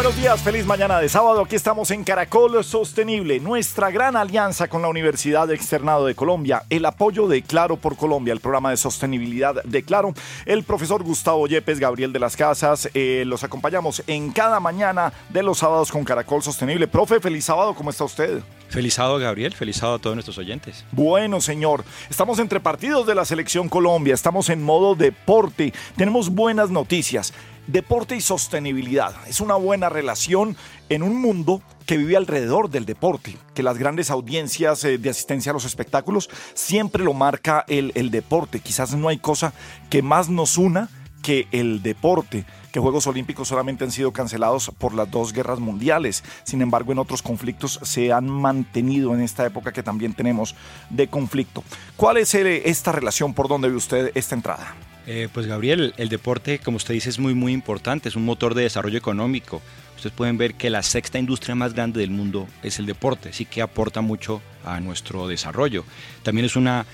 Buenos días, feliz mañana de sábado. Aquí estamos en Caracol Sostenible, nuestra gran alianza con la Universidad Externado de Colombia, el apoyo de Claro por Colombia, el programa de sostenibilidad de Claro, el profesor Gustavo Yepes, Gabriel de las Casas, eh, los acompañamos en cada mañana de los sábados con Caracol Sostenible. Profe, feliz sábado, ¿cómo está usted? Feliz sábado, Gabriel. Feliz sábado a todos nuestros oyentes. Bueno, señor. Estamos entre partidos de la Selección Colombia. Estamos en modo deporte. Tenemos buenas noticias. Deporte y sostenibilidad. Es una buena relación en un mundo que vive alrededor del deporte, que las grandes audiencias eh, de asistencia a los espectáculos siempre lo marca el, el deporte. Quizás no hay cosa que más nos una que el deporte, que Juegos Olímpicos solamente han sido cancelados por las dos guerras mundiales. Sin embargo, en otros conflictos se han mantenido en esta época que también tenemos de conflicto. ¿Cuál es eh, esta relación por donde ve usted esta entrada? Eh, pues Gabriel, el deporte, como usted dice, es muy muy importante, es un motor de desarrollo económico. Ustedes pueden ver que la sexta industria más grande del mundo es el deporte, así que aporta mucho a nuestro desarrollo. También es una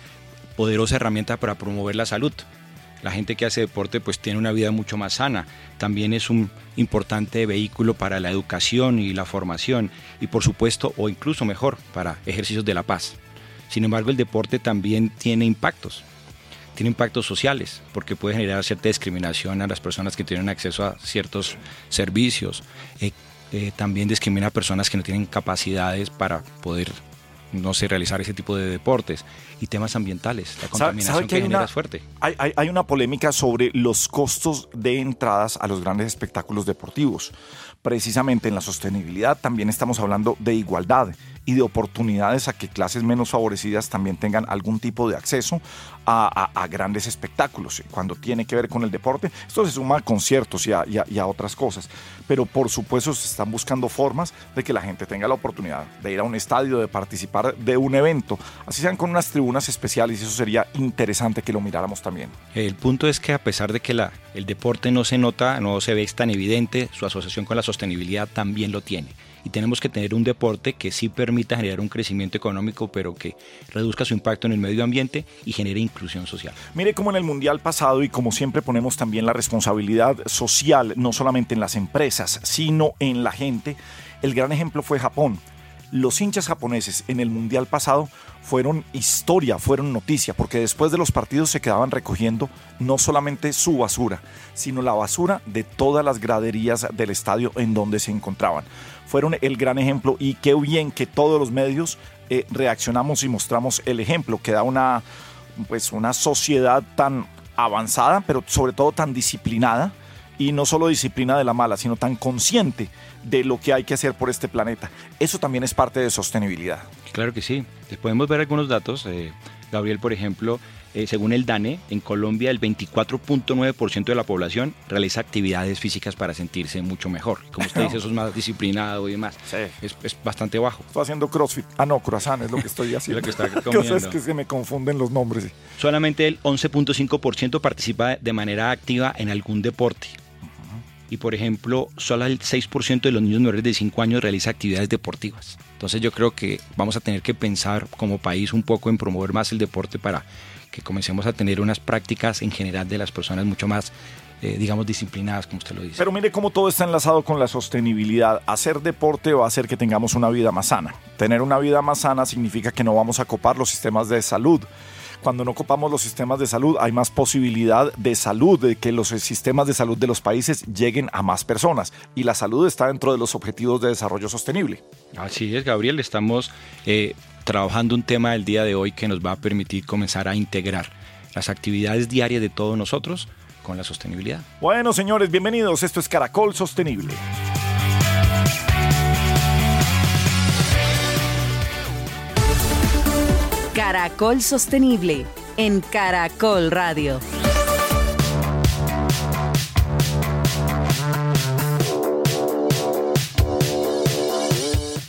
poderosa herramienta para promover la salud. La gente que hace deporte pues tiene una vida mucho más sana. También es un importante vehículo para la educación y la formación y por supuesto o incluso mejor para ejercicios de la paz. Sin embargo, el deporte también tiene impactos tiene impactos sociales, porque puede generar cierta discriminación a las personas que tienen acceso a ciertos servicios. Eh, eh, también discrimina a personas que no tienen capacidades para poder no sé, realizar ese tipo de deportes y temas ambientales. La contaminación que, genera es fuerte. Hay, hay, hay, una polémica sobre los costos de entradas a los grandes espectáculos deportivos. Precisamente en la sostenibilidad también estamos hablando de igualdad y de oportunidades a que clases menos favorecidas también tengan algún tipo de acceso a, grandes espectáculos. Cuando tiene que ver con el deporte, esto se suma a conciertos y a, y a, otras cosas. Pero por supuesto se están buscando formas de que la gente tenga la oportunidad de ir a un estadio, de participar de un evento, así sean con unas tribunas especiales y eso sería interesante que lo miráramos también. El punto es que a pesar de que la, el deporte no se nota, no se ve tan evidente, su asociación con la sostenibilidad también lo tiene y tenemos que tener un deporte que sí permita generar un crecimiento económico, pero que reduzca su impacto en el medio ambiente y genere inclusión social. Mire como en el Mundial pasado y como siempre ponemos también la responsabilidad social, no solamente en las empresas, sino en la gente. El gran ejemplo fue Japón. Los hinchas japoneses en el Mundial pasado fueron historia, fueron noticia, porque después de los partidos se quedaban recogiendo no solamente su basura, sino la basura de todas las graderías del estadio en donde se encontraban. Fueron el gran ejemplo y qué bien que todos los medios eh, reaccionamos y mostramos el ejemplo, que da una, pues una sociedad tan avanzada, pero sobre todo tan disciplinada, y no solo disciplina de la mala, sino tan consciente de lo que hay que hacer por este planeta. Eso también es parte de sostenibilidad. Claro que sí. Podemos ver algunos datos. Eh, Gabriel, por ejemplo, eh, según el DANE, en Colombia el 24.9% de la población realiza actividades físicas para sentirse mucho mejor. Como usted dice, eso es más disciplinado y demás. Sí. Es, es, bastante bajo. Estoy haciendo CrossFit. Ah, no, croissant es lo que estoy haciendo. lo que está comiendo. es que se me confunden los nombres. Solamente el 11.5% participa de manera activa en algún deporte. Y por ejemplo, solo el 6% de los niños menores de 5 años realiza actividades deportivas. Entonces yo creo que vamos a tener que pensar como país un poco en promover más el deporte para que comencemos a tener unas prácticas en general de las personas mucho más, eh, digamos, disciplinadas, como usted lo dice. Pero mire cómo todo está enlazado con la sostenibilidad. Hacer deporte va a hacer que tengamos una vida más sana. Tener una vida más sana significa que no vamos a copar los sistemas de salud cuando no copamos los sistemas de salud, hay más posibilidad de salud, de que los sistemas de salud de los países lleguen a más personas. Y la salud está dentro de los objetivos de desarrollo sostenible. Así es, Gabriel. Estamos eh, trabajando un tema el día de hoy que nos va a permitir comenzar a integrar las actividades diarias de todos nosotros con la sostenibilidad. Bueno, señores, bienvenidos. Esto es Caracol Sostenible. Caracol Sostenible en Caracol Radio.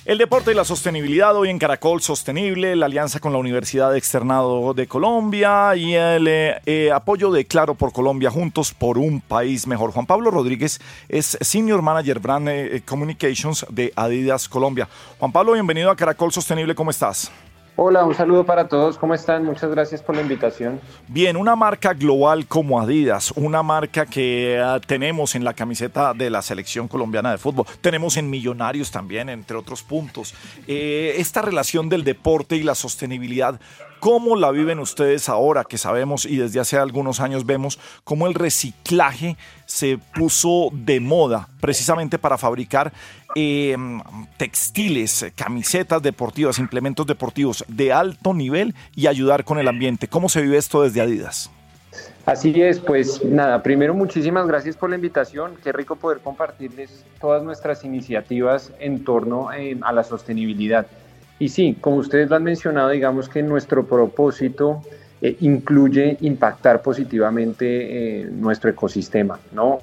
El deporte y la sostenibilidad hoy en Caracol Sostenible, la alianza con la Universidad Externado de Colombia y el eh, eh, apoyo de Claro por Colombia juntos por un país mejor. Juan Pablo Rodríguez es Senior Manager Brand eh, Communications de Adidas Colombia. Juan Pablo, bienvenido a Caracol Sostenible, ¿cómo estás? Hola, un saludo para todos. ¿Cómo están? Muchas gracias por la invitación. Bien, una marca global como Adidas, una marca que ah, tenemos en la camiseta de la selección colombiana de fútbol, tenemos en Millonarios también, entre otros puntos. Eh, esta relación del deporte y la sostenibilidad, ¿cómo la viven ustedes ahora que sabemos y desde hace algunos años vemos cómo el reciclaje se puso de moda precisamente para fabricar Em, textiles, camisetas deportivas, implementos deportivos de alto nivel y ayudar con el ambiente. ¿Cómo se vive esto desde Adidas? Así es, pues nada, primero muchísimas gracias por la invitación, qué rico poder compartirles todas nuestras iniciativas en torno em, a la sostenibilidad. Y sí, como ustedes lo han mencionado, digamos que nuestro propósito eh, incluye impactar positivamente eh, nuestro ecosistema, ¿no?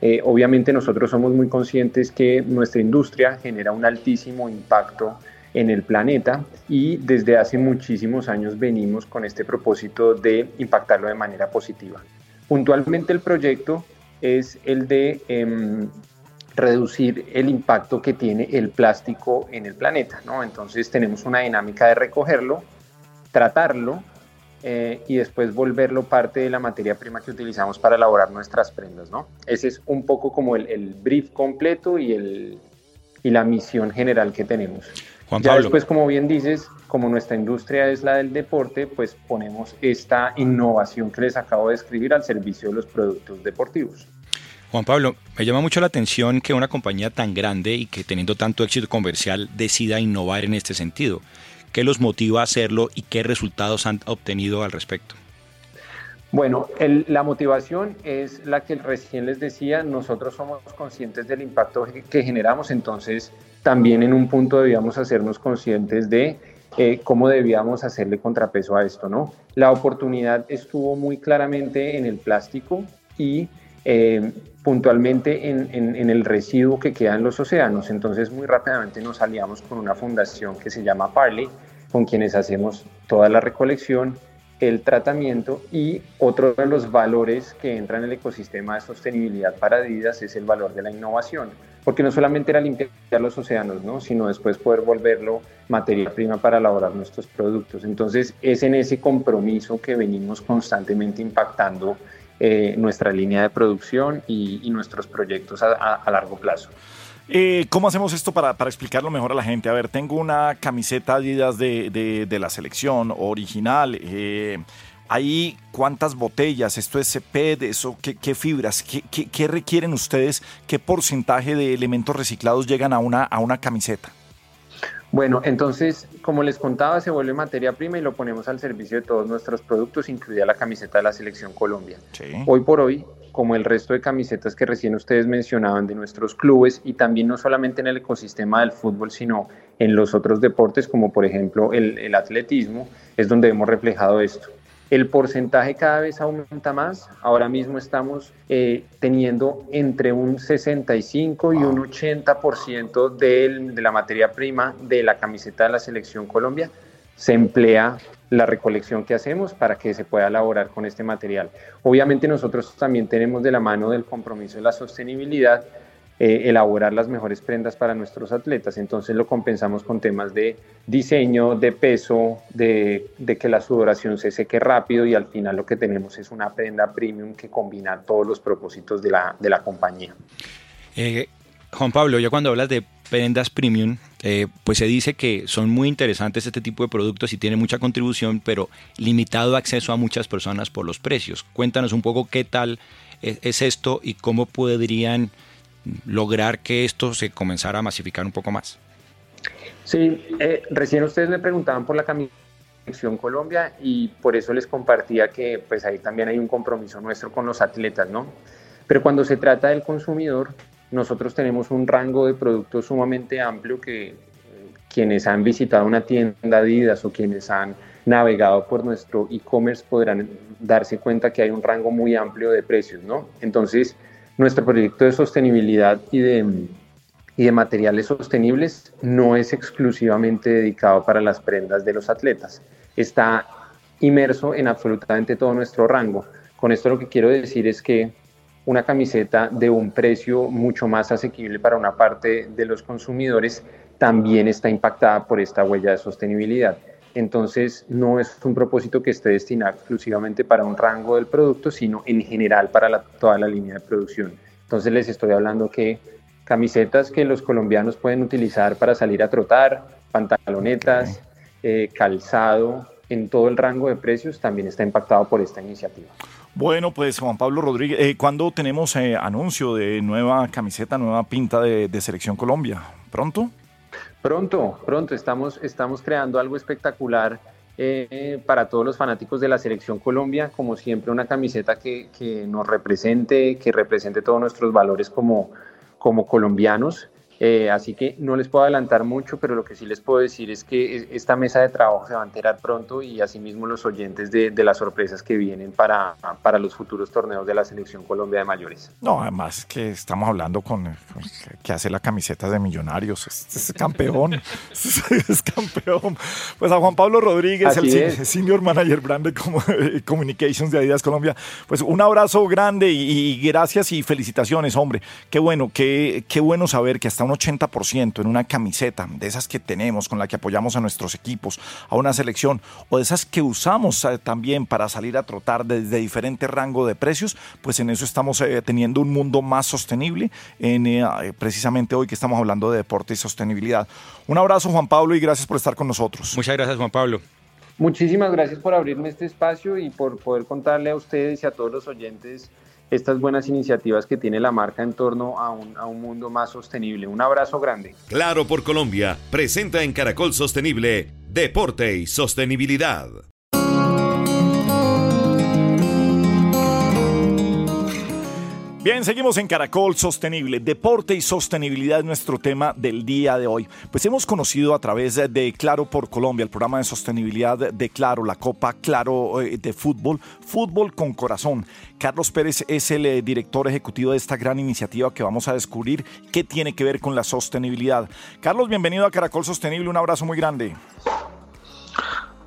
Eh, obviamente nosotros somos muy conscientes que nuestra industria genera un altísimo impacto en el planeta y desde hace muchísimos años venimos con este propósito de impactarlo de manera positiva. Puntualmente el proyecto es el de em, reducir el impacto que tiene el plástico en el planeta. ¿no? Entonces tenemos una dinámica de recogerlo, tratarlo eh, y después volverlo parte de la materia prima que utilizamos para elaborar nuestras prendas, ¿no? Ese es un poco como el, brief completo y, el, y la misión general que tenemos. Juan ya después, como bien dices, como nuestra industria es la del deporte, pues ponemos esta innovación que les acabo de describir al servicio de los productos deportivos. Juan Pablo, me llama mucho la atención que una compañía tan grande y que teniendo tanto éxito comercial decida innovar en este sentido. ¿Qué los motiva a hacerlo y qué resultados han obtenido al respecto? Bueno, la motivación es la que recién les decía, nosotros somos conscientes del impacto que generamos, entonces también en un punto debíamos hacernos conscientes de eh, cómo debíamos hacerle contrapeso a esto, ¿no? La oportunidad estuvo muy claramente en el plástico y eh, puntualmente en, en, el residuo que queda en los océanos. Entonces muy rápidamente nos aliamos con una fundación que se llama Parley, con quienes hacemos toda la recolección, el tratamiento y otro de los valores que entra en el ecosistema de sostenibilidad para Adidas es el valor de la innovación, porque no solamente era limpiar los océanos, ¿no? sino después poder volverlo materia prima para elaborar nuestros productos. Entonces es en ese compromiso que venimos constantemente impactando eh, nuestra línea de producción y, nuestros proyectos a, largo plazo. Eh, ¿Cómo hacemos esto para, explicarlo mejor a la gente? A ver, tengo una camiseta Adidas de, la selección original. Eh, ¿Ahí cuántas botellas? ¿Esto es PET? ¿Eso, qué, fibras? ¿Qué, ¿Qué, requieren ustedes? ¿Qué porcentaje de elementos reciclados llegan a una camiseta? Bueno, entonces, como les contaba, se vuelve materia prima y lo ponemos al servicio de todos nuestros productos, incluida la camiseta de la Selección Colombia. Hoy por hoy, como el resto de camisetas que recién ustedes mencionaban de nuestros clubes y también no solamente en el ecosistema del fútbol, sino en los otros deportes, como por ejemplo el atletismo, es donde hemos reflejado esto. El porcentaje cada vez aumenta más. Ahora mismo estamos eh, teniendo entre un 65 y un 80% de, de la materia prima de la camiseta de la Selección Colombia se emplea la recolección que hacemos para que se pueda elaborar con este material. Obviamente nosotros también tenemos de la mano del compromiso de la sostenibilidad eh, elaborar las mejores prendas para nuestros atletas. Entonces lo compensamos con temas de diseño, de peso, de, que la sudoración se seque rápido y al final lo que tenemos es una prenda premium que combina todos los propósitos de la, de la compañía. Eh, Juan Pablo, ya cuando hablas de prendas premium, eh, pues se dice que son muy interesantes este tipo de productos y tienen mucha contribución, pero limitado acceso a muchas personas por los precios. Cuéntanos un poco qué tal es esto y cómo podrían lograr que esto se comenzara a masificar un poco más? Sí, eh, recién ustedes me preguntaban por la Selección Colombia y por eso les compartía que pues ahí también hay un compromiso nuestro con los atletas, ¿no? Pero cuando se trata del consumidor, nosotros tenemos un rango de productos sumamente amplio que eh, quienes han visitado una tienda Adidas o quienes han navegado por nuestro e-commerce podrán darse cuenta que hay un rango muy amplio de precios, ¿no? Entonces, nuestro proyecto de sostenibilidad y de, y de materiales sostenibles no es exclusivamente dedicado para las prendas de los atletas. Está inmerso en absolutamente todo nuestro rango. Con esto lo que quiero decir es que una camiseta de un precio mucho más asequible para una parte de los consumidores también está impactada por esta huella de sostenibilidad. Entonces, no es un propósito que esté destinado exclusivamente para un rango del producto, sino en general para toda la línea de producción. Entonces, les estoy hablando que camisetas que los colombianos pueden utilizar para salir a trotar, pantalonetas, eh, calzado, en todo el rango de precios también está impactado por esta iniciativa. Bueno, pues Juan Pablo Rodríguez, eh, ¿cuándo tenemos eh, anuncio de nueva camiseta, nueva pinta de, Selección Colombia? ¿Pronto? Pronto, pronto. Estamos, estamos creando algo espectacular eh, para todos los fanáticos de la Selección Colombia. Como siempre, una camiseta que, que nos represente, que represente todos nuestros valores como, como colombianos. Eh, así que no les puedo adelantar mucho, pero lo que sí les puedo decir es que esta mesa de trabajo se va a enterar pronto y asimismo los oyentes de, las sorpresas que vienen para, para los futuros torneos de la Selección Colombia de Mayores. No, además que estamos hablando con, que hace la camiseta de Millonarios, es, campeón, es, campeón. Pues a Juan Pablo Rodríguez, el Senior Manager Brand Communications de Adidas Colombia, pues un abrazo grande y, gracias y felicitaciones, hombre. Qué bueno, qué, qué bueno saber que hasta un 80% en una camiseta, de esas que tenemos, con la que apoyamos a nuestros equipos, a una selección, o de esas que usamos eh, también para salir a trotar desde diferente rango de precios, pues en eso estamos eh, teniendo un mundo más sostenible, en, eh, precisamente hoy que estamos hablando de deporte y sostenibilidad. Un abrazo Juan Pablo y gracias por estar con nosotros. Muchas gracias Juan Pablo. Muchísimas gracias por abrirme este espacio y por poder contarle a ustedes y a todos los oyentes estas buenas iniciativas que tiene la marca en torno a un, mundo más sostenible. Un abrazo grande. Claro por Colombia presenta en Caracol Sostenible Deporte y Sostenibilidad. Bien, seguimos en Caracol Sostenible. Deporte y sostenibilidad es nuestro tema del día de hoy. Pues hemos conocido a través de Claro por Colombia, el programa de sostenibilidad de Claro, la Copa Claro eh, de Fútbol, Fútbol con Corazón. Carlos Pérez es el eh, director ejecutivo de esta gran iniciativa que vamos a descubrir qué tiene que ver con la sostenibilidad. Carlos, bienvenido a Caracol Sostenible. Un abrazo muy grande.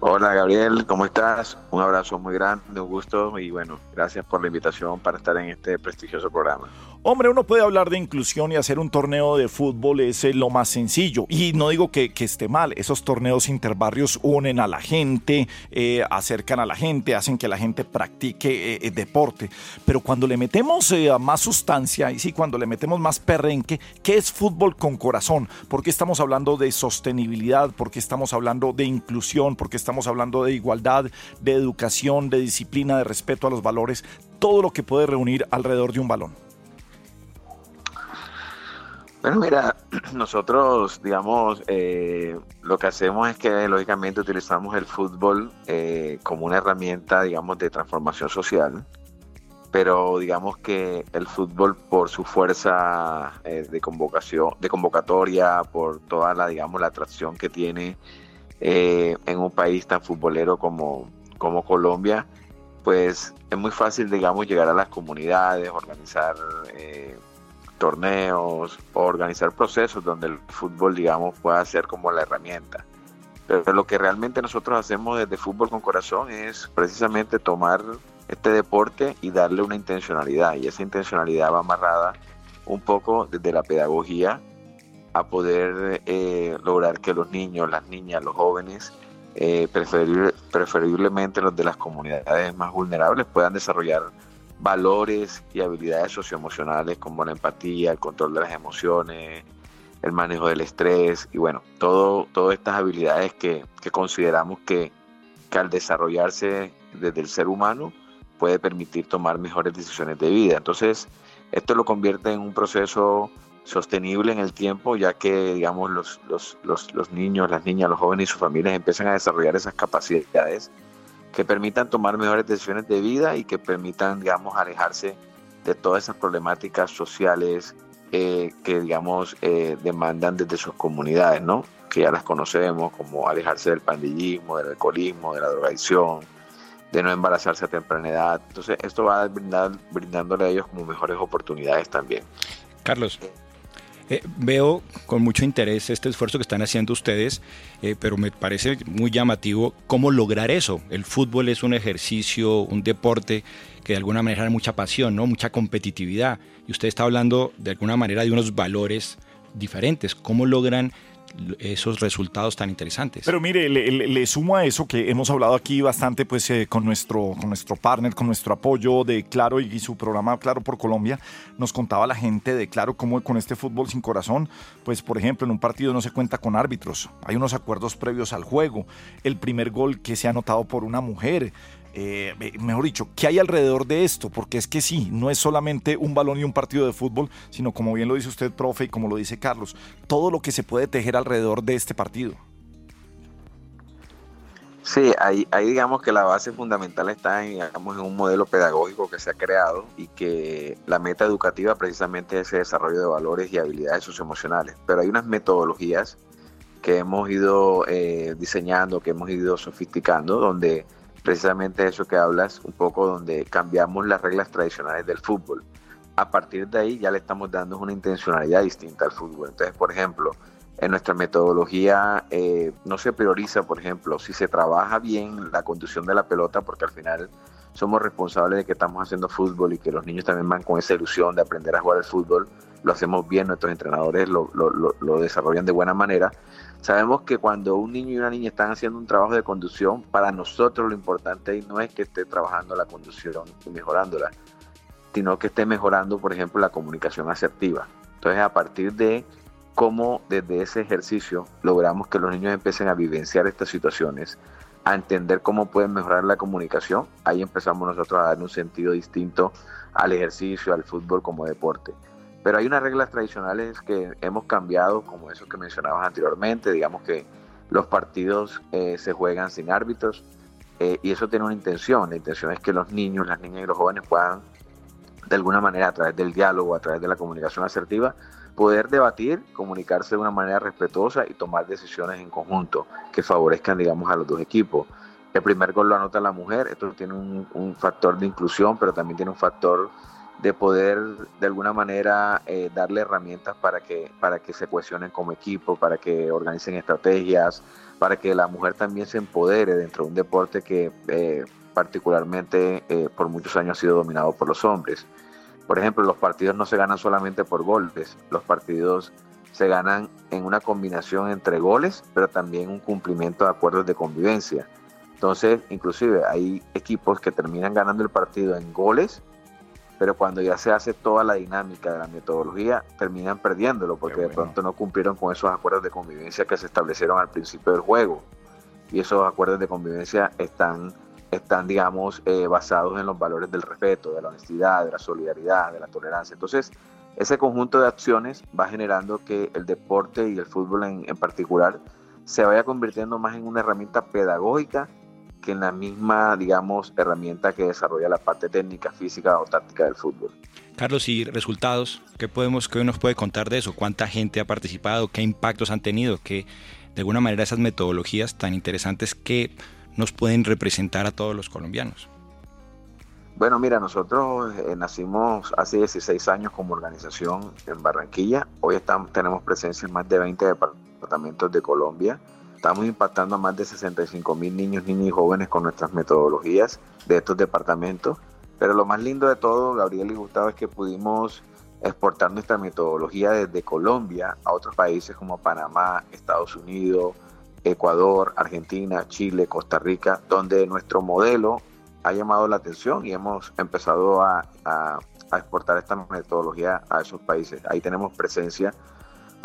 Hola Gabriel, ¿cómo estás? Un abrazo muy grande, un gusto y bueno, gracias por la invitación para estar en este prestigioso programa. Hombre, uno puede hablar de inclusión y hacer un torneo de fútbol es eh, lo más sencillo. Y no digo que, esté mal, esos torneos interbarrios unen a la gente, eh, acercan a la gente, hacen que la gente practique eh, deporte. Pero cuando le metemos más sustancia, y sí, cuando le metemos más perrenque, ¿qué es fútbol con corazón? ¿Por qué estamos hablando de sostenibilidad? ¿Por qué estamos hablando de inclusión? ¿Por qué estamos hablando de igualdad, de educación, de disciplina, de respeto a los valores? Todo lo que puede reunir alrededor de un balón. Bueno, mira, nosotros, digamos, eh, lo que hacemos es que lógicamente utilizamos el fútbol eh, como una herramienta, digamos, de transformación social, pero digamos que el fútbol por su fuerza eh, de convocación, de convocatoria, por toda la, digamos, la atracción que tiene en un país tan futbolero como, como Colombia, pues es muy fácil, digamos, llegar a las comunidades, organizar torneos o organizar procesos donde el fútbol, digamos, pueda ser como la herramienta. Pero lo que realmente nosotros hacemos desde Fútbol con Corazón es precisamente tomar este deporte y darle una intencionalidad. Y esa intencionalidad va amarrada un poco desde la pedagogía a poder eh, lograr que los niños, las niñas, los jóvenes, eh, preferiblemente los de las comunidades más vulnerables, puedan desarrollar valores y habilidades socioemocionales como la empatía, el control de las emociones, el manejo del estrés y bueno, todo, todas estas habilidades que, consideramos que, que, al desarrollarse desde el ser humano puede permitir tomar mejores decisiones de vida. Entonces, esto lo convierte en un proceso sostenible en el tiempo, ya que digamos los, los, los, los niños, las niñas, los jóvenes y sus familias empiezan a desarrollar esas capacidades que permitan tomar mejores decisiones de vida y que permitan, digamos, alejarse de todas esas problemáticas sociales eh, que, digamos, eh, demandan desde sus comunidades, ¿no? Que ya las conocemos, como alejarse del pandillismo, del alcoholismo, de la drogadicción, de no embarazarse a temprana edad. Entonces, esto va a brindándole a ellos como mejores oportunidades también. Carlos, Eh, veo con mucho interés este esfuerzo que están haciendo ustedes, eh, pero me parece muy llamativo cómo lograr eso. El fútbol es un ejercicio, un deporte que de alguna manera hay mucha pasión, ¿no? mucha competitividad. Y usted está hablando de alguna manera de unos valores diferentes. ¿Cómo logran esos resultados tan interesantes. Pero mire, le, sumo a eso que hemos hablado aquí bastante pues eh, con, nuestro, con nuestro partner, con nuestro apoyo de Claro y su programa Claro por Colombia, nos contaba la gente de Claro cómo con este fútbol sin corazón, pues por ejemplo en un partido no se cuenta con árbitros, hay unos acuerdos previos al juego, el primer gol que se ha anotado por una mujer, eh, mejor dicho, ¿qué hay alrededor de esto? Porque es que sí, no es solamente un balón y un partido de fútbol, sino como bien lo dice usted, profe, y como lo dice Carlos, todo lo que se puede tejer alrededor de este partido. Sí, ahí, digamos que la base fundamental está en, digamos, en un modelo pedagógico que se ha creado y que la meta educativa precisamente es ese desarrollo de valores y habilidades socioemocionales. Pero hay unas metodologías que hemos ido eh, diseñando, que hemos ido sofisticando, donde precisamente eso que hablas, un poco donde cambiamos las reglas tradicionales del fútbol. A partir de ahí ya le estamos dando una intencionalidad distinta al fútbol. Entonces, por ejemplo, en nuestra metodología eh, no se prioriza, por ejemplo, si se trabaja bien la conducción de la pelota, porque al final somos responsables de que estamos haciendo fútbol y que los niños también van con esa ilusión de aprender a jugar al fútbol. Lo hacemos bien, nuestros entrenadores lo, lo desarrollan de buena manera Sabemos que cuando un niño y una niña están haciendo un trabajo de conducción, para nosotros lo importante no es que esté trabajando la conducción y mejorándola, sino que esté mejorando, por ejemplo, la comunicación asertiva. Entonces, a partir de cómo desde ese ejercicio logramos que los niños empiecen a vivenciar estas situaciones, a entender cómo pueden mejorar la comunicación, ahí empezamos nosotros a dar un sentido distinto al ejercicio, al fútbol como deporte. Pero hay unas reglas tradicionales que hemos cambiado, como eso que mencionabas anteriormente, digamos que los partidos eh, se juegan sin árbitros eh, y eso tiene una intención. La intención es que los niños, las niñas y los jóvenes puedan, de alguna manera, a través del diálogo, a través de la comunicación asertiva, poder debatir, comunicarse de una manera respetuosa y tomar decisiones en conjunto que favorezcan, digamos, a los dos equipos. El primer gol lo anota la mujer, esto tiene un, un factor de inclusión, pero también tiene un factor de poder de alguna manera eh, darle herramientas para que, para que se cohesionen como equipo, para que organicen estrategias, para que la mujer también se empodere dentro de un deporte que eh, particularmente eh, por muchos años ha sido dominado por los hombres. Por ejemplo, los partidos no se ganan solamente por golpes, los partidos se ganan en una combinación entre goles, pero también un cumplimiento de acuerdos de convivencia. Entonces, inclusive hay equipos que terminan ganando el partido en goles pero cuando ya se hace toda la dinámica de la metodología, terminan perdiéndolo porque de pronto no cumplieron con esos acuerdos de convivencia que se establecieron al principio del juego. Y esos acuerdos de convivencia están, están digamos, eh, basados en los valores del respeto, de la honestidad, de la solidaridad, de la tolerancia. Entonces, ese conjunto de acciones va generando que el deporte y el fútbol en, en particular se vaya convirtiendo más en una herramienta pedagógica que en la misma, digamos, herramienta que desarrolla la parte técnica, física o táctica del fútbol. Carlos, y resultados, ¿qué podemos, qué nos puede contar de eso? ¿Cuánta gente ha participado? ¿Qué impactos han tenido? ¿Qué, de alguna manera, esas metodologías tan interesantes que nos pueden representar a todos los colombianos? Bueno, mira, nosotros eh, nacimos hace 16 años como organización en Barranquilla. Hoy estamos, tenemos presencia en más de 20 departamentos de Colombia. Estamos impactando a más de 65 mil niños, niñas y jóvenes con nuestras metodologías de estos departamentos. Pero lo más lindo de todo, Gabriel y Gustavo, es que pudimos exportar nuestra metodología desde Colombia a otros países como Panamá, Estados Unidos, Ecuador, Argentina, Chile, Costa Rica, donde nuestro modelo ha llamado la atención y hemos empezado a, exportar esta metodología a esos países. Ahí tenemos presencia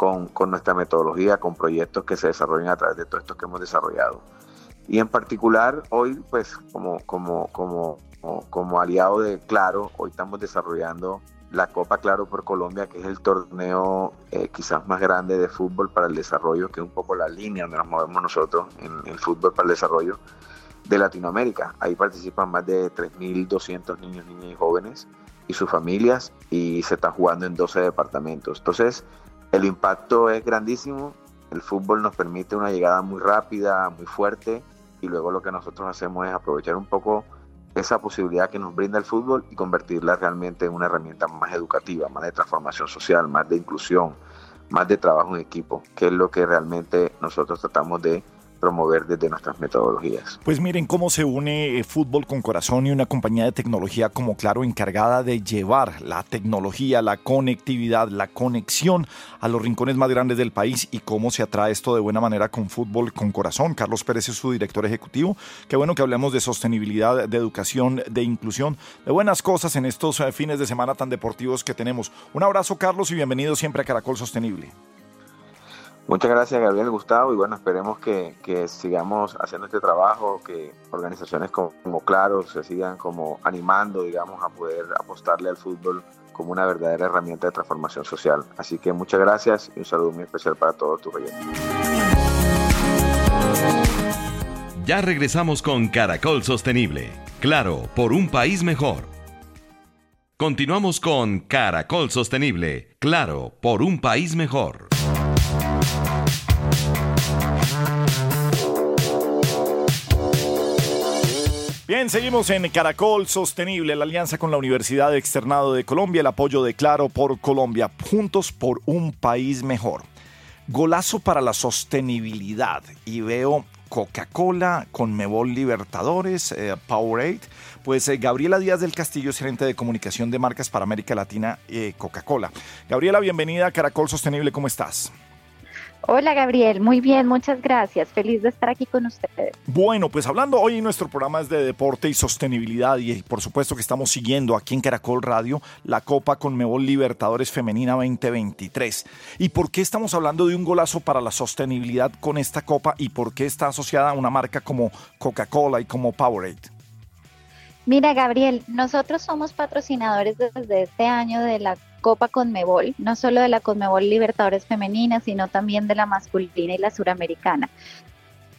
con, nuestra metodología, con proyectos que se desarrollan a través de todo esto que hemos desarrollado. Y en particular, hoy, pues, como, como, como, como, aliado de Claro, hoy estamos desarrollando la Copa Claro por Colombia, que es el torneo eh, quizás más grande de fútbol para el desarrollo, que es un poco la línea donde nos movemos nosotros en el fútbol para el desarrollo de Latinoamérica. Ahí participan más de 3.200 niños, niñas y jóvenes y sus familias y se está jugando en 12 departamentos. Entonces, el impacto es grandísimo, el fútbol nos permite una llegada muy rápida, muy fuerte, y luego lo que nosotros hacemos es aprovechar un poco esa posibilidad que nos brinda el fútbol y convertirla realmente en una herramienta más educativa, más de transformación social, más de inclusión, más de trabajo en equipo, que es lo que realmente nosotros tratamos de promover desde nuestras metodologías. Pues miren cómo se une eh, Fútbol con Corazón y una compañía de tecnología como Claro encargada de llevar la tecnología, la conectividad, la conexión a los rincones más grandes del país y cómo se atrae esto de buena manera con Fútbol con Corazón. Carlos Pérez es su director ejecutivo. Qué bueno que hablemos de sostenibilidad, de educación, de inclusión, de buenas cosas en estos eh, fines de semana tan deportivos que tenemos. Un abrazo Carlos y bienvenido siempre a Caracol Sostenible. Muchas gracias Gabriel Gustavo y bueno, esperemos que, sigamos haciendo este trabajo, que organizaciones como, Claro se sigan como animando, digamos, a poder apostarle al fútbol como una verdadera herramienta de transformación social. Así que muchas gracias y un saludo muy especial para todos tus oyentes. Ya regresamos con Caracol Sostenible. Claro, por un país mejor. Continuamos con Caracol Sostenible. Claro, por un país mejor. Bien, seguimos en Caracol Sostenible, la alianza con la Universidad Externado de Colombia, el apoyo de Claro por Colombia, juntos por un país mejor. Golazo para la sostenibilidad y veo Coca-Cola, Conmebol Libertadores, eh, Powerade. Pues eh, Gabriela Díaz del Castillo es gerente de comunicación de marcas para América Latina, eh, Coca-Cola. Gabriela, bienvenida a Caracol Sostenible, ¿cómo estás? Hola Gabriel, muy bien, muchas gracias. Feliz de estar aquí con ustedes. Bueno, pues hablando hoy nuestro programa es de deporte y sostenibilidad y por supuesto que estamos siguiendo aquí en Caracol Radio la Copa Conmebol Libertadores Femenina 2023. ¿Y por qué estamos hablando de un golazo para la sostenibilidad con esta copa y por qué está asociada a una marca como Coca-Cola y como Powerade? Mira, Gabriel, nosotros somos patrocinadores desde este año de la Copa Conmebol, no solo de la Conmebol Libertadores Femenina, sino también de la masculina y la suramericana.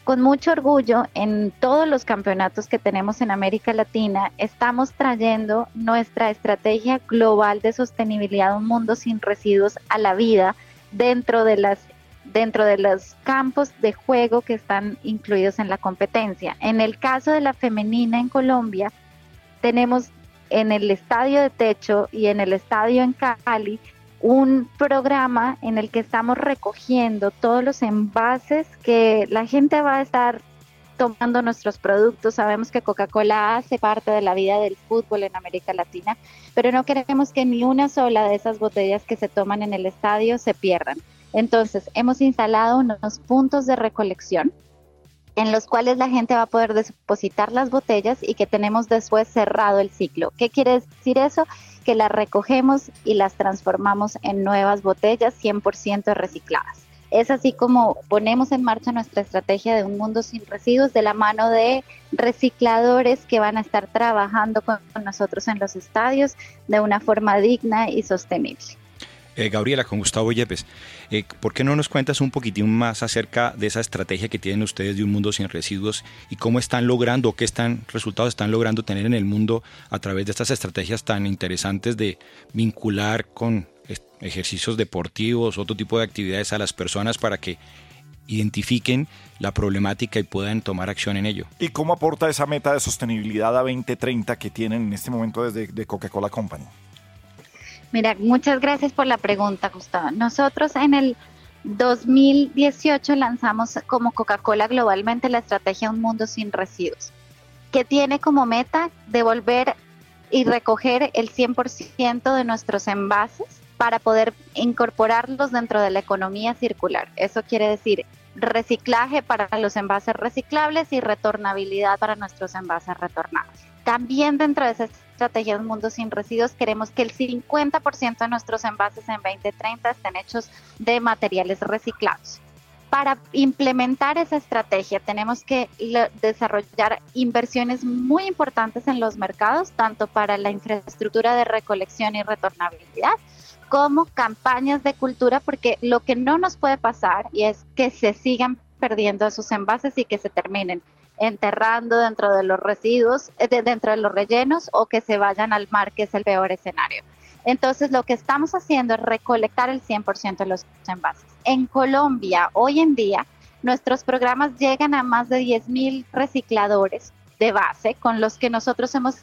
Con mucho orgullo, en todos los campeonatos que tenemos en América Latina, estamos trayendo nuestra estrategia global de sostenibilidad, un mundo sin residuos a la vida dentro de las dentro de los campos de juego que están incluidos en la competencia. En el caso de la femenina en Colombia, tenemos en el estadio de techo y en el estadio en Cali un programa en el que estamos recogiendo todos los envases que la gente va a estar tomando nuestros productos. Sabemos que Coca-Cola hace parte de la vida del fútbol en América Latina, pero no queremos que ni una sola de esas botellas que se toman en el estadio se pierdan. Entonces, hemos instalado unos puntos de recolección en los cuales la gente va a poder depositar las botellas y que tenemos después cerrado el ciclo. ¿Qué quiere decir eso? Que las recogemos y las transformamos en nuevas botellas 100% recicladas. Es así como ponemos en marcha nuestra estrategia de un mundo sin residuos de la mano de recicladores que van a estar trabajando con nosotros en los estadios de una forma digna y sostenible. Eh, Gabriela, con Gustavo Yepes, eh, ¿por qué no nos cuentas un poquitín más acerca de esa estrategia que tienen ustedes de un mundo sin residuos y cómo están logrando, qué están, resultados están logrando tener en el mundo a través de estas estrategias tan interesantes de vincular con ejercicios deportivos, otro tipo de actividades a las personas para que identifiquen la problemática y puedan tomar acción en ello. ¿Y cómo aporta esa meta de sostenibilidad a 2030 que tienen en este momento desde de Coca-Cola Company? Mira, muchas gracias por la pregunta, Gustavo. Nosotros en el 2018 lanzamos como Coca-Cola globalmente la estrategia Un Mundo Sin Residuos, que tiene como meta devolver y recoger el 100% de nuestros envases para poder incorporarlos dentro de la economía circular. Eso quiere decir reciclaje para los envases reciclables y retornabilidad para nuestros envases retornables. También dentro de esa estrategia de un mundo sin residuos queremos que el 50% de nuestros envases en 2030 estén hechos de materiales reciclados. Para implementar esa estrategia tenemos que desarrollar inversiones muy importantes en los mercados, tanto para la infraestructura de recolección y retornabilidad, como campañas de cultura, porque lo que no nos puede pasar y es que se sigan perdiendo esos envases y que se terminen enterrando dentro de los residuos, eh, dentro de los rellenos o que se vayan al mar, que es el peor escenario. Entonces, lo que estamos haciendo es recolectar el 100% de los envases. En Colombia, hoy en día, nuestros programas llegan a más de 10.000 recicladores de base con los que nosotros hemos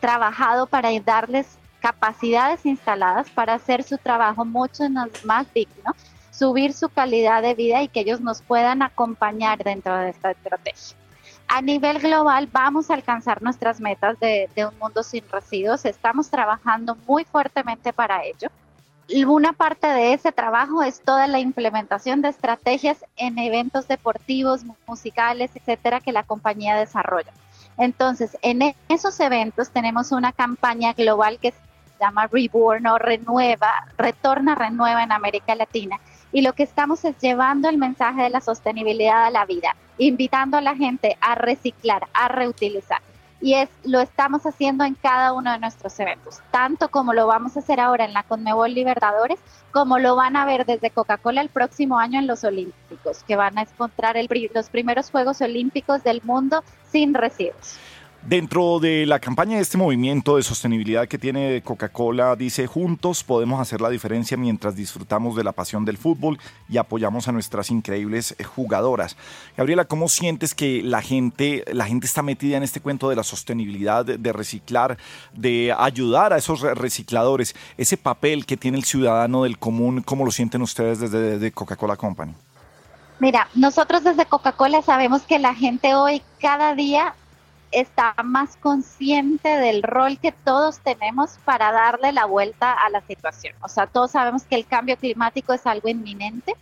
trabajado para darles capacidades instaladas para hacer su trabajo mucho más digno subir su calidad de vida y que ellos nos puedan acompañar dentro de esta estrategia. A nivel global vamos a alcanzar nuestras metas de, un mundo sin residuos. Estamos trabajando muy fuertemente para ello una parte de ese trabajo es toda la implementación de estrategias en eventos deportivos, musicales, etcétera, que la compañía desarrolla. Entonces, en e-, esos eventos tenemos una campaña global que se llama Reborn o Renueva, Retorna, Renueva en América Latina. Y lo que estamos es llevando el mensaje de la sostenibilidad a la vida, invitando a la gente a reciclar, a reutilizar y es lo estamos haciendo en cada uno de nuestros eventos, tanto como lo vamos a hacer ahora en la Conmebol Libertadores, como lo van a ver desde Coca-Cola el próximo año en los Olímpicos, que van a encontrar los primeros Juegos Olímpicos del mundo sin residuos. Dentro de la campaña de este movimiento de sostenibilidad que tiene Coca-Cola, dice, juntos podemos hacer la diferencia mientras disfrutamos de la pasión del fútbol y apoyamos a nuestras increíbles eh, jugadoras. Gabriela, ¿cómo sientes que la gente, la gente está metida en este cuento de la sostenibilidad, de, reciclar, de ayudar a esos recicladores? Ese papel que tiene el ciudadano del común, ¿cómo lo sienten ustedes desde Coca-Cola Company? Mira, nosotros desde Coca-Cola sabemos que la gente hoy cada día está más consciente del rol que todos tenemos para darle la vuelta a la situación. O sea, todos sabemos que el cambio climático es algo inminente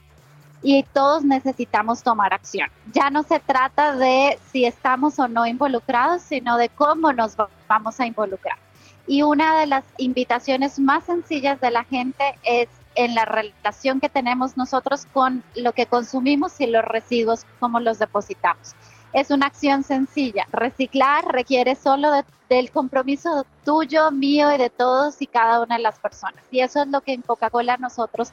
y todos necesitamos tomar acción. Ya no se trata de si estamos o no involucrados, sino de cómo nos vamos a involucrar. Y una de las invitaciones más sencillas de la gente es en la relación que tenemos nosotros con lo que consumimos y los residuos, cómo los depositamos es una acción sencilla. Reciclar requiere solo del compromiso tuyo, mío y de todos y cada una de las personas. Y eso es lo que en Coca-Cola nosotros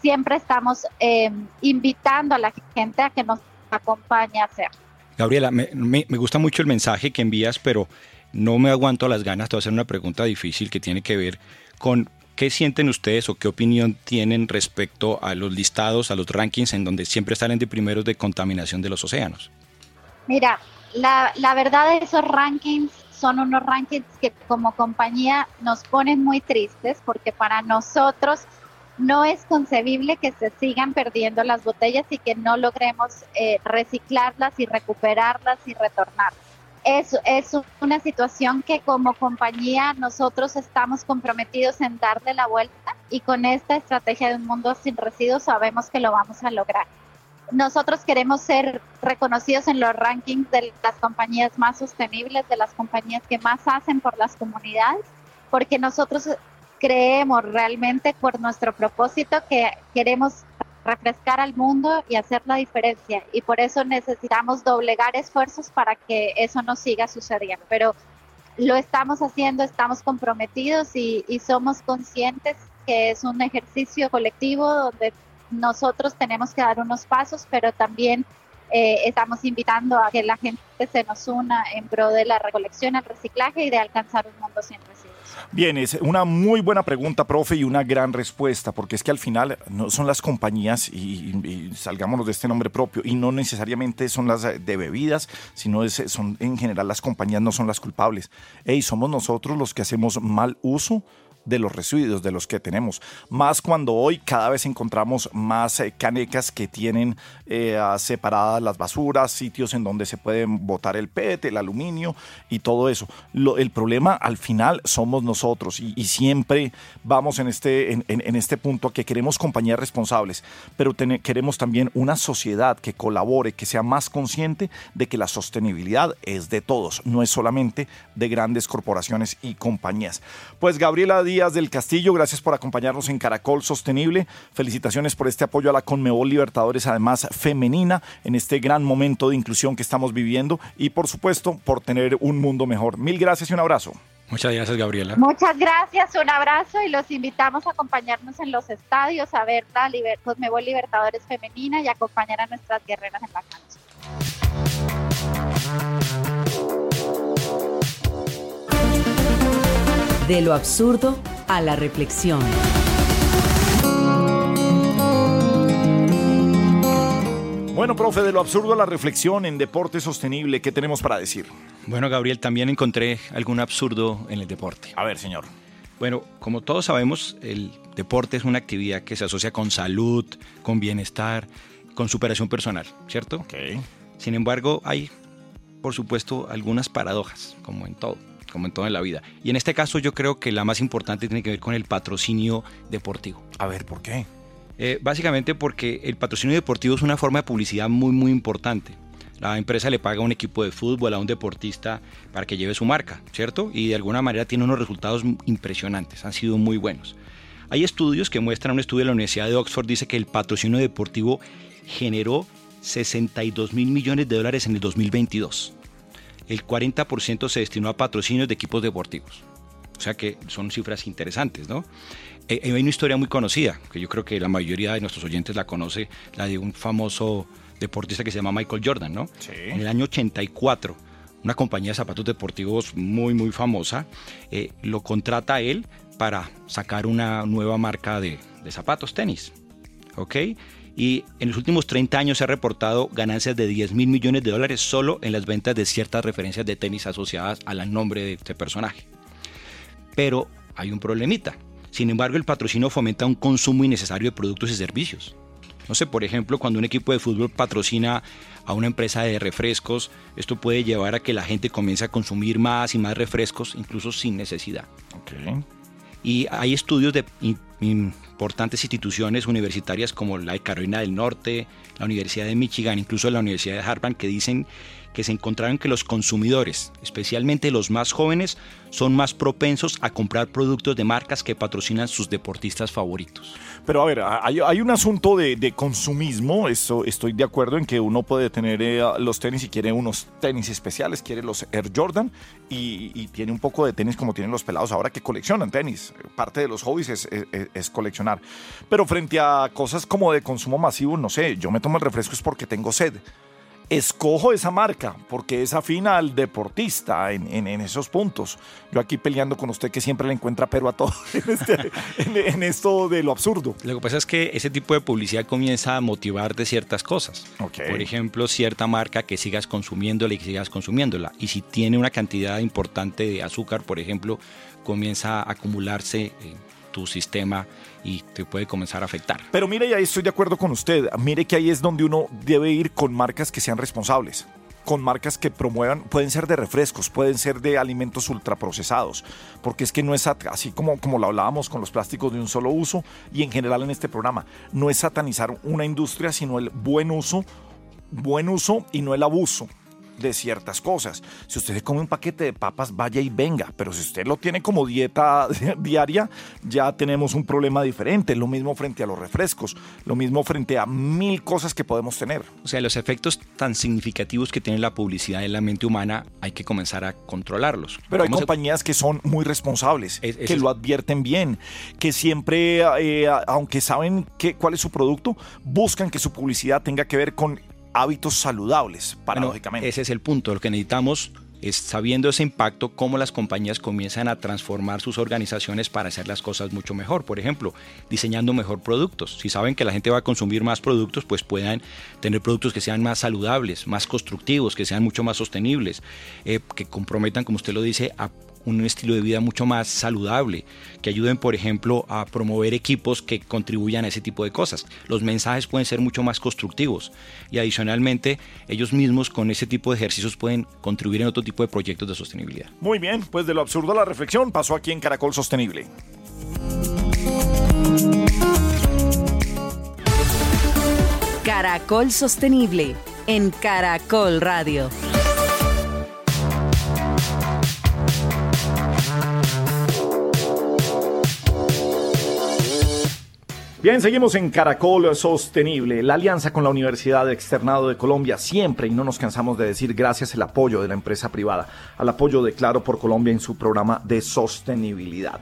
siempre estamos em, invitando a la gente a que nos acompañe a hacer. Gabriela, me, gusta mucho el mensaje que envías, pero no me aguanto las ganas. de hacer una pregunta difícil que tiene que ver con ¿Qué sienten ustedes o qué opinión tienen respecto a los listados, a los rankings en donde siempre salen de primeros de contaminación de los océanos? Mira, la, la verdad esos rankings son unos rankings que como compañía nos ponen muy tristes porque para nosotros no es concebible que se sigan perdiendo las botellas y que no logremos eh, reciclarlas y recuperarlas y retornarlas. Es, es una situación que como compañía nosotros estamos comprometidos en darle la vuelta y con esta estrategia de un mundo sin residuos sabemos que lo vamos a lograr nosotros queremos ser reconocidos en los rankings de las compañías más sostenibles, de las compañías que más hacen por las comunidades, porque nosotros creemos realmente por nuestro propósito que queremos refrescar al mundo y hacer la diferencia y por eso necesitamos doblegar esfuerzos para que eso no siga sucediendo. Pero lo estamos haciendo, estamos comprometidos y, y somos conscientes que es un ejercicio colectivo donde nosotros tenemos que dar unos pasos, pero también eh, estamos invitando a que la gente se nos una en pro de la recolección, el reciclaje y de alcanzar un mundo sin residuos. Bien, es una muy buena pregunta, profe, y una gran respuesta, porque es que al final no son las compañías, y, salgámonos de este nombre propio, y no necesariamente son las de bebidas, sino son en general las compañías no son las culpables. Hey, somos nosotros los que hacemos mal uso de los residuos, de los que tenemos. Más cuando hoy cada vez encontramos más eh, canecas que tienen eh, separadas las basuras, sitios en donde se pueden botar el PET, el aluminio y todo eso. el problema al final somos nosotros y, siempre vamos en este, en, este punto que queremos compañías responsables, pero queremos también una sociedad que colabore, que sea más consciente de que la sostenibilidad es de todos, no es solamente de grandes corporaciones y compañías. Pues Gabriela Díaz, del Castillo, gracias por acompañarnos en Caracol Sostenible. Felicitaciones por este apoyo a la Conmebol Libertadores, además femenina, en este gran momento de inclusión que estamos viviendo y por supuesto por tener un mundo mejor. Mil gracias y un abrazo. Muchas gracias, Gabriela. Muchas gracias, un abrazo y los invitamos a acompañarnos en los estadios, a ver la Conmebol Libertadores femenina y acompañar a nuestras guerreras en la cancha. De lo absurdo a la reflexión. Bueno, profe, de lo absurdo a la reflexión en deporte sostenible, ¿qué tenemos para decir? Bueno, Gabriel, también encontré algún absurdo en el deporte. A ver, señor. Bueno, como todos sabemos, el deporte es una actividad que se asocia con salud, con bienestar, con superación personal, ¿cierto? Okay. Sin embargo, hay, por supuesto, algunas paradojas, como en todo como en todo en la vida. Y en este caso yo creo que la más importante tiene que ver con el patrocinio deportivo. A ver, ¿por qué? Eh, básicamente porque el patrocinio deportivo es una forma de publicidad muy, muy importante. La empresa le paga a un equipo de fútbol, a un deportista para que lleve su marca, ¿cierto? Y de alguna manera tiene unos resultados impresionantes, han sido muy buenos. Hay estudios que muestran, un estudio de la Universidad de Oxford dice que el patrocinio deportivo generó 62 mil millones de dólares en el 2022. El 40% se destinó a patrocinios de equipos deportivos. O sea que son cifras interesantes, ¿no? Eh, hay una historia muy conocida, que yo creo que la mayoría de nuestros oyentes la conoce, la de un famoso deportista que se llama Michael Jordan, ¿no? Sí. En el año 84, una compañía de zapatos deportivos muy, muy famosa eh, lo contrata a él para sacar una nueva marca de, de zapatos, tenis. ¿Ok? Y en los últimos 30 años se ha reportado ganancias de 10 mil millones de dólares solo en las ventas de ciertas referencias de tenis asociadas al nombre de este personaje. Pero hay un problemita. Sin embargo, el patrocinio fomenta un consumo innecesario de productos y servicios. No sé, por ejemplo, cuando un equipo de fútbol patrocina a una empresa de refrescos, esto puede llevar a que la gente comience a consumir más y más refrescos, incluso sin necesidad. Okay. Y hay estudios de importantes instituciones universitarias como la de Carolina del Norte, la Universidad de Michigan, incluso la Universidad de Harvard, que dicen que se encontraron que los consumidores, especialmente los más jóvenes, son más propensos a comprar productos de marcas que patrocinan sus deportistas favoritos. Pero a ver, hay, un asunto de, consumismo, estoy de acuerdo en que uno puede tener eh, los tenis y quiere unos tenis especiales, quiere los Air Jordan y, tiene un poco de tenis como tienen los pelados ahora que coleccionan tenis. Parte de los hobbies es, es coleccionar. Pero frente a cosas como de consumo masivo, no sé, yo me tomo el refresco es porque tengo sed escojo esa marca porque es afina al deportista en, esos puntos. Yo aquí peleando con usted que siempre le encuentra pero a todo este, en, esto de lo absurdo. Lo que pasa es que ese tipo de publicidad comienza a motivar de ciertas cosas. Por ejemplo, cierta marca que sigas consumiéndola y que sigas consumiéndola. Y si tiene una cantidad importante de azúcar, por ejemplo, comienza a acumularse tu sistema y te puede comenzar a afectar. Pero mire, y ahí estoy de acuerdo con usted. Mire que ahí es donde uno debe ir con marcas que sean responsables con marcas que promuevan, pueden ser de refrescos, pueden ser de alimentos ultraprocesados, porque es que no es así como, como lo hablábamos con los plásticos de un solo uso y en general en este programa, no es satanizar una industria, sino el buen uso, buen uso y no el abuso de ciertas cosas. Si usted se come un paquete de papas, vaya y venga, pero si usted lo tiene como dieta diaria, ya tenemos un problema diferente. Lo mismo frente a los refrescos, lo mismo frente a mil cosas que podemos tener. O sea, los efectos tan significativos que tiene la publicidad en la mente humana hay que comenzar a controlarlos. Pero hay compañías que son muy responsables, que lo advierten bien, que siempre, eh, aunque saben que, cuál es su producto, buscan que su publicidad tenga que ver con hábitos saludables, paradójicamente. ese es el punto. Lo que necesitamos es, sabiendo ese impacto, cómo las compañías comienzan a transformar sus organizaciones para hacer las cosas mucho mejor. Por ejemplo, diseñando mejor productos. Si saben que la gente va a consumir más productos, pues puedan tener productos que sean más saludables, más constructivos, que sean mucho más sostenibles, eh, que comprometan, como usted lo dice, a un estilo de vida mucho más saludable, que ayuden, por ejemplo, a promover equipos que contribuyan a ese tipo de cosas. Los mensajes pueden ser mucho más constructivos y adicionalmente ellos mismos con ese tipo de ejercicios pueden contribuir en otro tipo de proyectos de sostenibilidad. Muy bien, pues de lo absurdo a la reflexión pasó aquí en Caracol Sostenible. Caracol Sostenible en Caracol Radio. Bien, seguimos en Caracol Sostenible, la alianza con la Universidad Externado de Colombia, siempre y no nos cansamos de decir gracias el apoyo de la empresa privada, al apoyo de Claro por Colombia en su programa de sostenibilidad.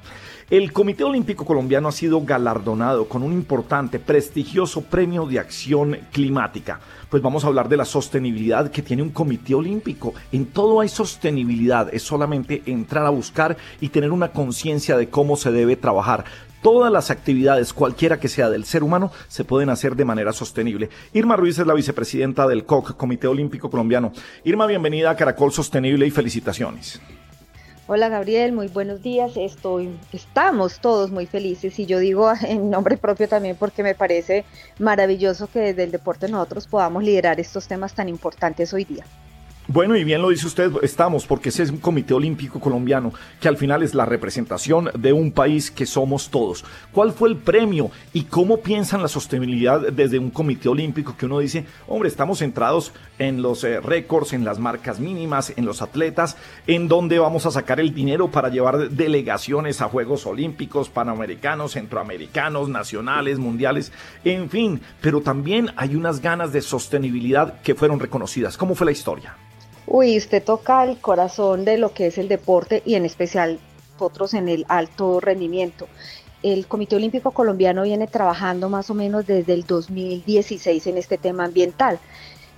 El Comité Olímpico Colombiano ha sido galardonado con un importante, prestigioso premio de acción climática. Pues vamos a hablar de la sostenibilidad que tiene un Comité Olímpico. En todo hay sostenibilidad, es solamente entrar a buscar y tener una conciencia de cómo se debe trabajar todas las actividades, cualquiera que sea del ser humano, se pueden hacer de manera sostenible. Irma Ruiz es la vicepresidenta del COC, Comité Olímpico Colombiano. Irma, bienvenida a Caracol Sostenible y felicitaciones. Hola Gabriel, muy buenos días. Estoy, estamos todos muy felices y yo digo en nombre propio también porque me parece maravilloso que desde el deporte nosotros podamos liderar estos temas tan importantes hoy día. Bueno, y bien lo dice usted, estamos porque ese es un comité olímpico colombiano que al final es la representación de un país que somos todos. ¿Cuál fue el premio y cómo piensan la sostenibilidad desde un comité olímpico que uno dice, hombre, estamos centrados en los eh, récords, en las marcas mínimas, en los atletas, en dónde vamos a sacar el dinero para llevar delegaciones a Juegos Olímpicos, Panamericanos, Centroamericanos, nacionales, mundiales, en fin, pero también hay unas ganas de sostenibilidad que fueron reconocidas. ¿Cómo fue la historia? Uy, usted toca el corazón de lo que es el deporte y en especial nosotros en el alto rendimiento. El Comité Olímpico Colombiano viene trabajando más o menos desde el 2016 en este tema ambiental.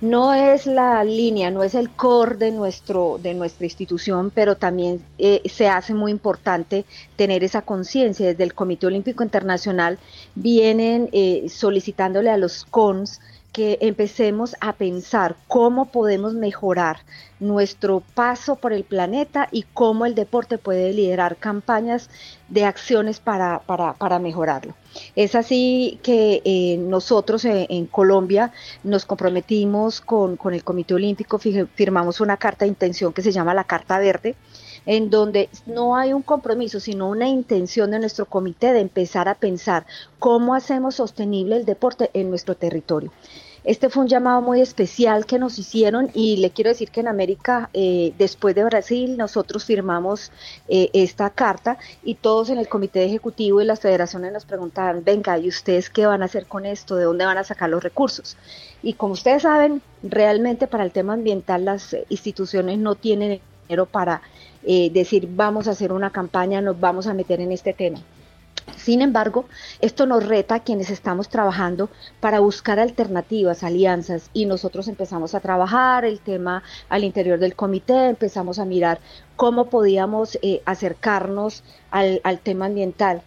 No es la línea, no es el core de, nuestro, de nuestra institución, pero también eh, se hace muy importante tener esa conciencia. Desde el Comité Olímpico Internacional vienen eh, solicitándole a los CONS que empecemos a pensar cómo podemos mejorar nuestro paso por el planeta y cómo el deporte puede liderar campañas de acciones para, para, mejorarlo. Es así que eh, nosotros eh, en, Colombia nos comprometimos con, con el Comité Olímpico, firmamos una carta de intención que se llama la Carta Verde, en donde no hay un compromiso, sino una intención de nuestro comité de empezar a pensar cómo hacemos sostenible el deporte en nuestro territorio. Este fue un llamado muy especial que nos hicieron y le quiero decir que en América, eh, después de Brasil, nosotros firmamos eh, esta carta y todos en el comité ejecutivo y las federaciones nos preguntaban, venga, ¿y ustedes qué van a hacer con esto? ¿De dónde van a sacar los recursos? Y como ustedes saben, realmente para el tema ambiental las instituciones no tienen dinero para eh, decir vamos a hacer una campaña, nos vamos a meter en este tema. Sin embargo, esto nos reta a quienes estamos trabajando para buscar alternativas, alianzas, y nosotros empezamos a trabajar el tema al interior del comité, empezamos a mirar cómo podíamos eh, acercarnos al, al tema ambiental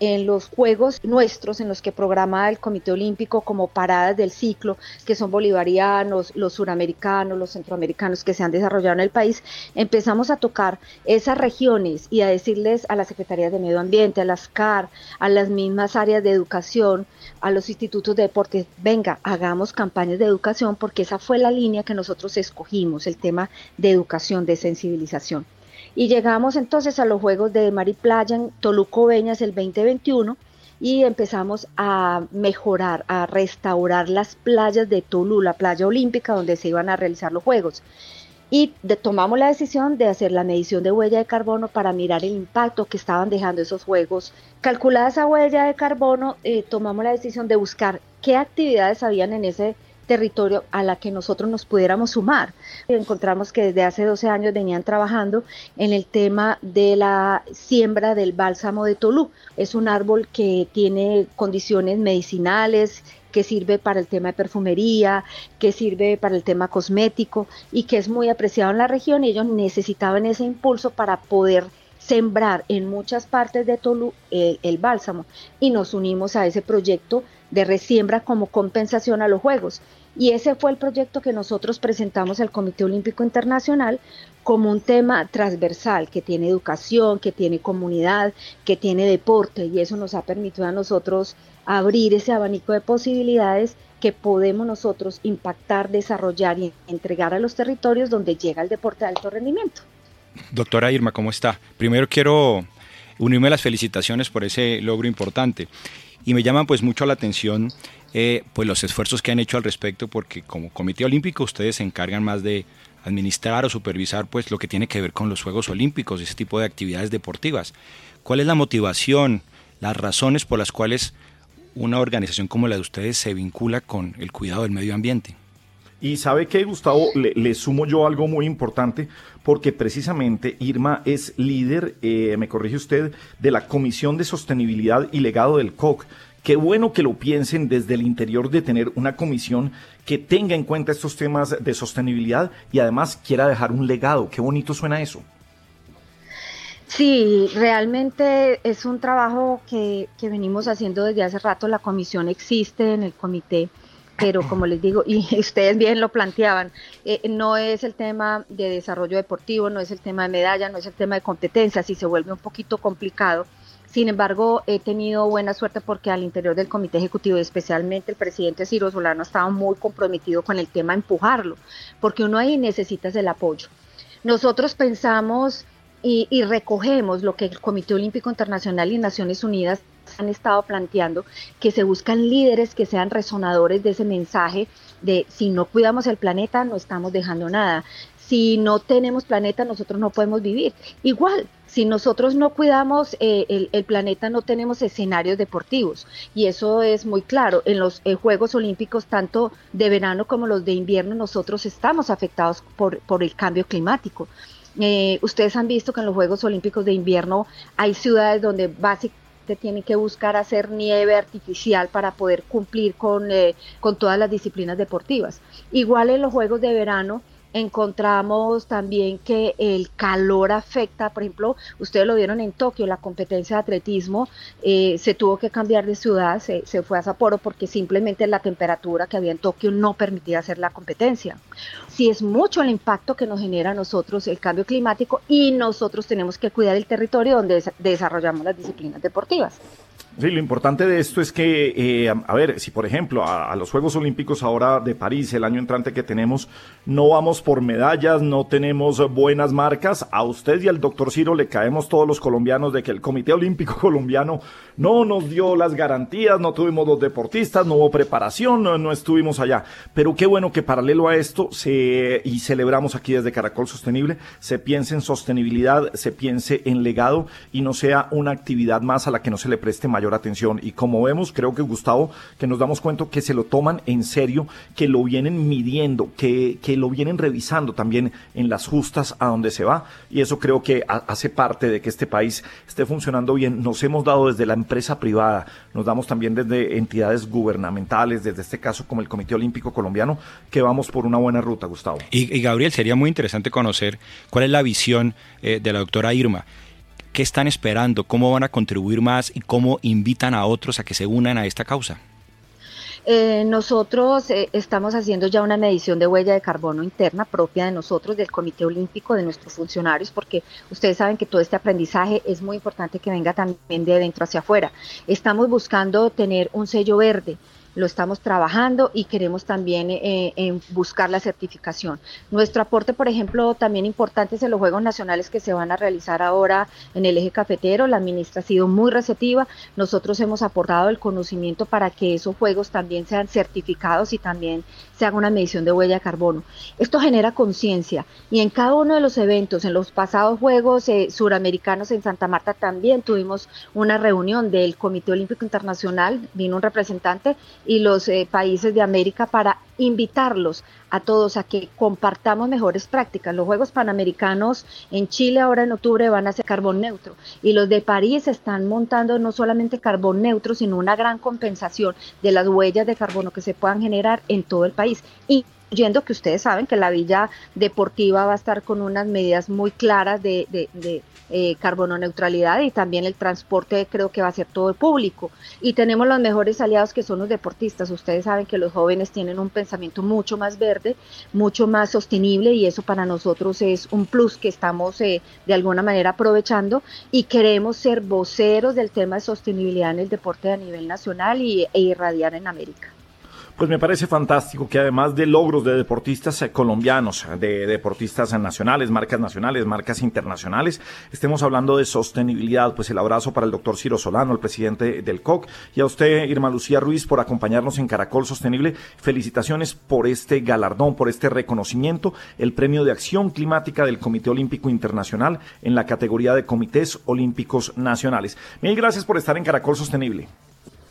en los juegos nuestros, en los que programa el Comité Olímpico como paradas del ciclo, que son bolivarianos, los suramericanos, los centroamericanos que se han desarrollado en el país, empezamos a tocar esas regiones y a decirles a las secretarías de Medio Ambiente, a las CAR, a las mismas áreas de educación, a los institutos de deporte, venga, hagamos campañas de educación porque esa fue la línea que nosotros escogimos, el tema de educación, de sensibilización. Y llegamos entonces a los Juegos de Mar y Playa en Toluco Beñas el 2021 y empezamos a mejorar, a restaurar las playas de Tolu, la playa olímpica donde se iban a realizar los Juegos. Y tomamos la decisión de hacer la medición de huella de carbono para mirar el impacto que estaban dejando esos juegos. Calculada esa huella de carbono, eh, tomamos la decisión de buscar qué actividades habían en ese territorio a la que nosotros nos pudiéramos sumar. Encontramos que desde hace 12 años venían trabajando en el tema de la siembra del bálsamo de Tolú. Es un árbol que tiene condiciones medicinales, que sirve para el tema de perfumería, que sirve para el tema cosmético y que es muy apreciado en la región y ellos necesitaban ese impulso para poder sembrar en muchas partes de Tolú el, el bálsamo y nos unimos a ese proyecto de resiembra como compensación a los Juegos. Y ese fue el proyecto que nosotros presentamos al Comité Olímpico Internacional como un tema transversal que tiene educación, que tiene comunidad, que tiene deporte y eso nos ha permitido a nosotros abrir ese abanico de posibilidades que podemos nosotros impactar, desarrollar y entregar a los territorios donde llega el deporte de alto rendimiento. Doctora Irma, ¿cómo está? Primero quiero unirme a las felicitaciones por ese logro importante y me llaman pues mucho la atención eh, pues los esfuerzos que han hecho al respecto porque como Comité Olímpico ustedes se encargan más de administrar o supervisar pues lo que tiene que ver con los Juegos Olímpicos, ese tipo de actividades deportivas. ¿Cuál es la motivación, las razones por las cuales una organización como la de ustedes se vincula con el cuidado del medio ambiente? Y sabe que, Gustavo, le, sumo yo algo muy importante, porque precisamente Irma es líder, eh, me corrige usted, de la Comisión de Sostenibilidad y Legado del COC. Qué bueno que lo piensen desde el interior de tener una comisión que tenga en cuenta estos temas de sostenibilidad y además quiera dejar un legado. Qué bonito suena eso. Sí, realmente es un trabajo que, que venimos haciendo desde hace rato. La comisión existe en el comité pero como les digo, y ustedes bien lo planteaban, eh, no es el tema de desarrollo deportivo, no es el tema de medalla, no es el tema de competencias y se vuelve un poquito complicado. Sin embargo, he tenido buena suerte porque al interior del comité ejecutivo, especialmente el presidente Ciro Solano, estaba muy comprometido con el tema empujarlo, porque uno ahí necesita el apoyo. Nosotros pensamos y, y recogemos lo que el Comité Olímpico Internacional y Naciones Unidas han estado planteando, que se buscan líderes que sean resonadores de ese mensaje de si no cuidamos el planeta no estamos dejando nada. Si no tenemos planeta, nosotros no podemos vivir. Igual, si nosotros no cuidamos eh, el, planeta, no tenemos escenarios deportivos. Y eso es muy claro. En los eh, Juegos Olímpicos, tanto de verano como los de invierno, nosotros estamos afectados por, por el cambio climático. Eh, ustedes han visto que en los Juegos Olímpicos de invierno hay ciudades donde básicamente tienen que buscar hacer nieve artificial para poder cumplir con, con todas las disciplinas deportivas. Igual en los Juegos de verano, encontramos también que el calor afecta, por ejemplo, ustedes lo vieron en Tokio, la competencia de atletismo eh, se tuvo que cambiar de ciudad, se, fue a Sapporo porque simplemente la temperatura que había en Tokio no permitía hacer la competencia. Si es mucho el impacto que nos genera a nosotros el cambio climático y nosotros tenemos que cuidar el territorio donde desarrollamos las disciplinas deportivas. Sí, lo importante de esto es que, eh, a ver, si por ejemplo a, los Juegos Olímpicos ahora de París, el año entrante que tenemos, no vamos por medallas, no tenemos buenas marcas, a usted y al doctor Ciro le caemos todos los colombianos de que el Comité Olímpico Colombiano no nos dio las garantías, no tuvimos los deportistas, no hubo preparación, no, estuvimos allá. Pero qué bueno que paralelo a esto, se, y celebramos aquí desde Caracol Sostenible, se piense en sostenibilidad, se piense en legado y no sea una actividad más a la que no se le preste mayor atención. Y como vemos, creo que Gustavo, que nos damos cuenta que se lo toman en serio, que lo vienen midiendo, que, que lo vienen revisando también en las justas a donde se va. Y eso creo que hace parte de que este país esté funcionando bien. Nos hemos dado desde la empresa privada, nos damos también desde entidades gubernamentales, desde este caso como el Comité Olímpico Colombiano, que vamos por una buena ruta, Gustavo. Y, Gabriel, sería muy interesante conocer cuál es la visión eh, de la doctora Irma. ¿Qué están esperando? ¿Cómo van a contribuir más? ¿Y cómo invitan a otros a que se unan a esta causa? Eh, nosotros eh, estamos haciendo ya una medición de huella de carbono interna propia de nosotros, del Comité Olímpico, de nuestros funcionarios, porque ustedes saben que todo este aprendizaje es muy importante que venga también de dentro hacia afuera. Estamos buscando tener un sello verde lo estamos trabajando y queremos también eh, buscar la certificación. Nuestro aporte, por ejemplo, también importante es en los Juegos Nacionales que se van a realizar ahora en el eje cafetero. La ministra ha sido muy receptiva. Nosotros hemos aportado el conocimiento para que esos Juegos también sean certificados y también se haga una medición de huella de carbono. Esto genera conciencia y en cada uno de los eventos, en los pasados Juegos eh, Suramericanos en Santa Marta también tuvimos una reunión del Comité Olímpico Internacional, vino un representante y los eh, países de América para invitarlos a todos a que compartamos mejores prácticas. Los Juegos Panamericanos en Chile ahora en octubre van a ser carbón neutro y los de París están montando no solamente carbón neutro, sino una gran compensación de las huellas de carbono que se puedan generar en todo el país. Y Yendo que ustedes saben que la villa deportiva va a estar con unas medidas muy claras de, de, eh, carbono neutralidad y también el transporte creo que va a ser todo público. Y tenemos los mejores aliados que son los deportistas. Ustedes saben que los jóvenes tienen un pensamiento mucho más verde, mucho más sostenible y eso para nosotros es un plus que estamos eh, de alguna manera aprovechando y queremos ser voceros del tema de sostenibilidad en el deporte a nivel nacional y, e irradiar en América. Pues me parece fantástico que además de logros de deportistas colombianos, de deportistas nacionales, marcas nacionales, marcas internacionales, estemos hablando de sostenibilidad. Pues el abrazo para el doctor Ciro Solano, el presidente del COC, y a usted, Irma Lucía Ruiz, por acompañarnos en Caracol Sostenible. Felicitaciones por este galardón, por este reconocimiento, el premio de acción climática del Comité Olímpico Internacional en la categoría de comités olímpicos nacionales. Mil gracias por estar en Caracol Sostenible.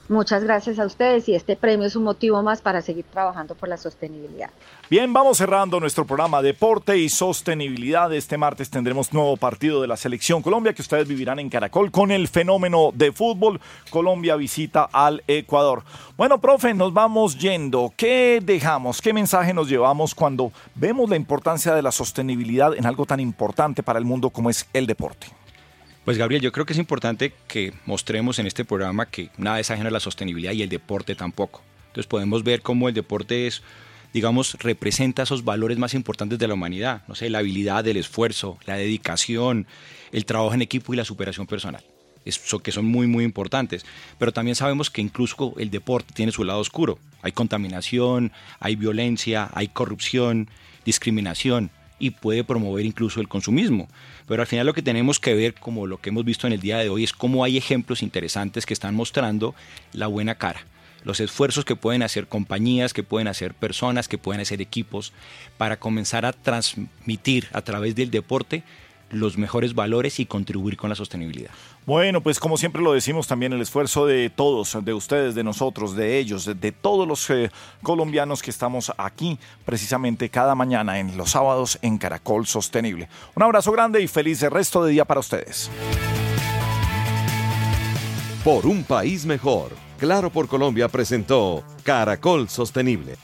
Muchas gracias a ustedes y este premio es un motivo más para seguir trabajando por la sostenibilidad. Bien, vamos cerrando nuestro programa Deporte y Sostenibilidad. Este martes tendremos nuevo partido de la Selección Colombia que ustedes vivirán en Caracol con el fenómeno de fútbol. Colombia visita al Ecuador. Bueno, profe, nos vamos yendo. ¿Qué dejamos? ¿Qué mensaje nos llevamos cuando vemos la importancia de la sostenibilidad en algo tan importante para el mundo como es el deporte? Pues Gabriel, yo creo que es importante que mostremos en este programa que nada es ajeno a la sostenibilidad y el deporte tampoco. Entonces podemos ver cómo el deporte es digamos, representa esos valores más importantes de la humanidad, no sé, la habilidad, el esfuerzo, la dedicación, el trabajo en equipo y la superación personal. Eso que son muy, muy importantes. Pero también sabemos que incluso el deporte tiene su lado oscuro. Hay contaminación, hay violencia, hay corrupción, discriminación y puede promover incluso el consumismo. Pero al final lo que tenemos que ver, como lo que hemos visto en el día de hoy, es cómo hay ejemplos interesantes que están mostrando la buena cara los esfuerzos que pueden hacer compañías, que pueden hacer personas, que pueden hacer equipos para comenzar a transmitir a través del deporte los mejores valores y contribuir con la sostenibilidad. Bueno, pues como siempre lo decimos también, el esfuerzo de todos, de ustedes, de nosotros, de ellos, de, todos los eh, colombianos que estamos aquí precisamente cada mañana en los sábados en Caracol Sostenible. Un abrazo grande y feliz resto de día para ustedes. Por un país mejor Claro por Colombia presentó Caracol Sostenible.